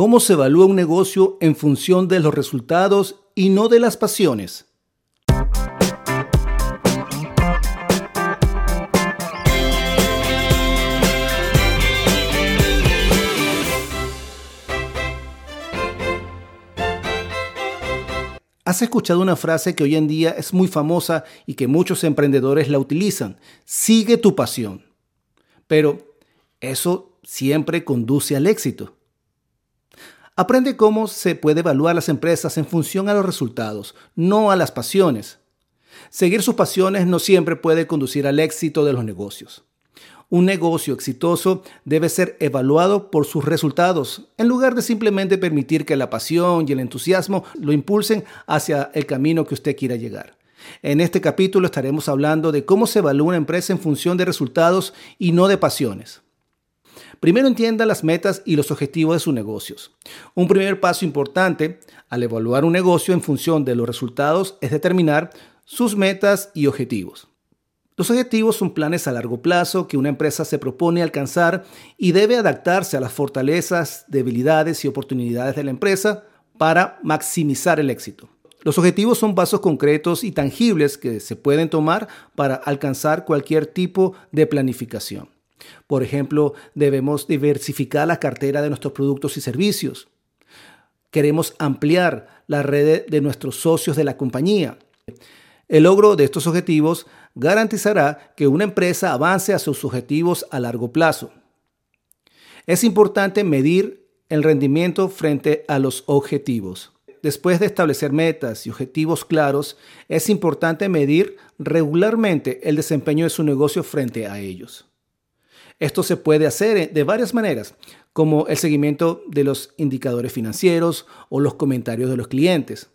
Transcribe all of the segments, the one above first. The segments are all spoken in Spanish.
¿Cómo se evalúa un negocio en función de los resultados y no de las pasiones? Has escuchado una frase que hoy en día es muy famosa y que muchos emprendedores la utilizan. Sigue tu pasión. Pero eso siempre conduce al éxito. Aprende cómo se puede evaluar las empresas en función a los resultados, no a las pasiones. Seguir sus pasiones no siempre puede conducir al éxito de los negocios. Un negocio exitoso debe ser evaluado por sus resultados, en lugar de simplemente permitir que la pasión y el entusiasmo lo impulsen hacia el camino que usted quiera llegar. En este capítulo estaremos hablando de cómo se evalúa una empresa en función de resultados y no de pasiones. Primero entienda las metas y los objetivos de sus negocios. Un primer paso importante al evaluar un negocio en función de los resultados es determinar sus metas y objetivos. Los objetivos son planes a largo plazo que una empresa se propone alcanzar y debe adaptarse a las fortalezas, debilidades y oportunidades de la empresa para maximizar el éxito. Los objetivos son pasos concretos y tangibles que se pueden tomar para alcanzar cualquier tipo de planificación. Por ejemplo, debemos diversificar la cartera de nuestros productos y servicios. Queremos ampliar la red de nuestros socios de la compañía. El logro de estos objetivos garantizará que una empresa avance a sus objetivos a largo plazo. Es importante medir el rendimiento frente a los objetivos. Después de establecer metas y objetivos claros, es importante medir regularmente el desempeño de su negocio frente a ellos. Esto se puede hacer de varias maneras, como el seguimiento de los indicadores financieros o los comentarios de los clientes.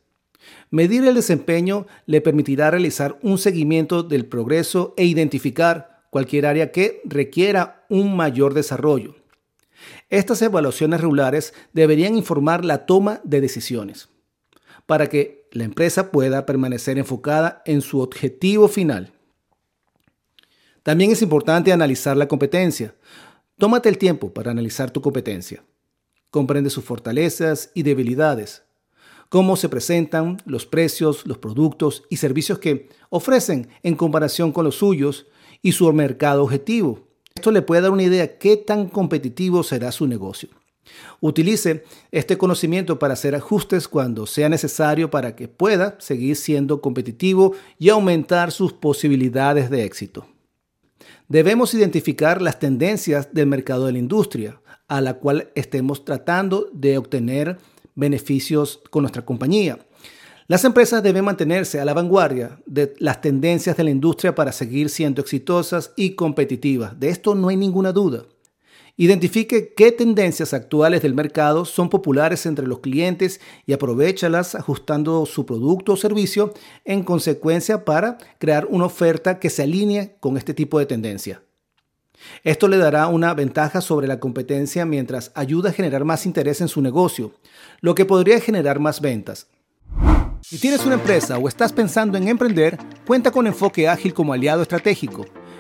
Medir el desempeño le permitirá realizar un seguimiento del progreso e identificar cualquier área que requiera un mayor desarrollo. Estas evaluaciones regulares deberían informar la toma de decisiones para que la empresa pueda permanecer enfocada en su objetivo final. También es importante analizar la competencia. Tómate el tiempo para analizar tu competencia. Comprende sus fortalezas y debilidades cómo se presentan los precios, los productos y servicios que ofrecen en comparación con los suyos y su mercado objetivo. Esto le puede dar una idea de qué tan competitivo será su negocio. Utilice este conocimiento para hacer ajustes cuando sea necesario para que pueda seguir siendo competitivo y aumentar sus posibilidades de éxito. Debemos identificar las tendencias del mercado de la industria a la cual estemos tratando de obtener beneficios con nuestra compañía. Las empresas deben mantenerse a la vanguardia de las tendencias de la industria para seguir siendo exitosas y competitivas. De esto no hay ninguna duda. Identifique qué tendencias actuales del mercado son populares entre los clientes y aprovechalas ajustando su producto o servicio en consecuencia para crear una oferta que se alinee con este tipo de tendencia. Esto le dará una ventaja sobre la competencia mientras ayuda a generar más interés en su negocio, lo que podría generar más ventas. Si tienes una empresa o estás pensando en emprender, cuenta con Enfoque Ágil como aliado estratégico.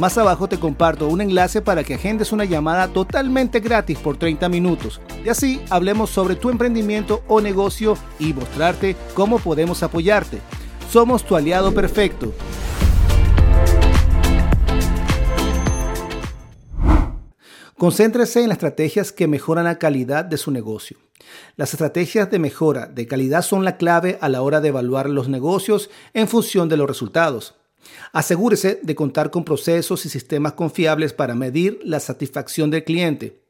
Más abajo te comparto un enlace para que agendes una llamada totalmente gratis por 30 minutos. Y así hablemos sobre tu emprendimiento o negocio y mostrarte cómo podemos apoyarte. Somos tu aliado perfecto. Concéntrese en las estrategias que mejoran la calidad de su negocio. Las estrategias de mejora de calidad son la clave a la hora de evaluar los negocios en función de los resultados. Asegúrese de contar con procesos y sistemas confiables para medir la satisfacción del cliente,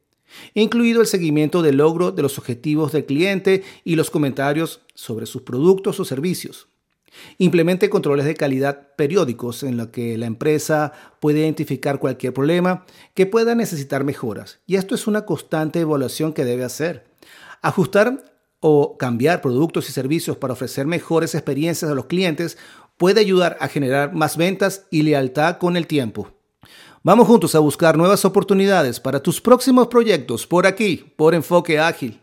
incluido el seguimiento del logro de los objetivos del cliente y los comentarios sobre sus productos o servicios. Implemente controles de calidad periódicos en los que la empresa puede identificar cualquier problema que pueda necesitar mejoras. Y esto es una constante evaluación que debe hacer. Ajustar o cambiar productos y servicios para ofrecer mejores experiencias a los clientes puede ayudar a generar más ventas y lealtad con el tiempo. Vamos juntos a buscar nuevas oportunidades para tus próximos proyectos por aquí, por Enfoque Ágil.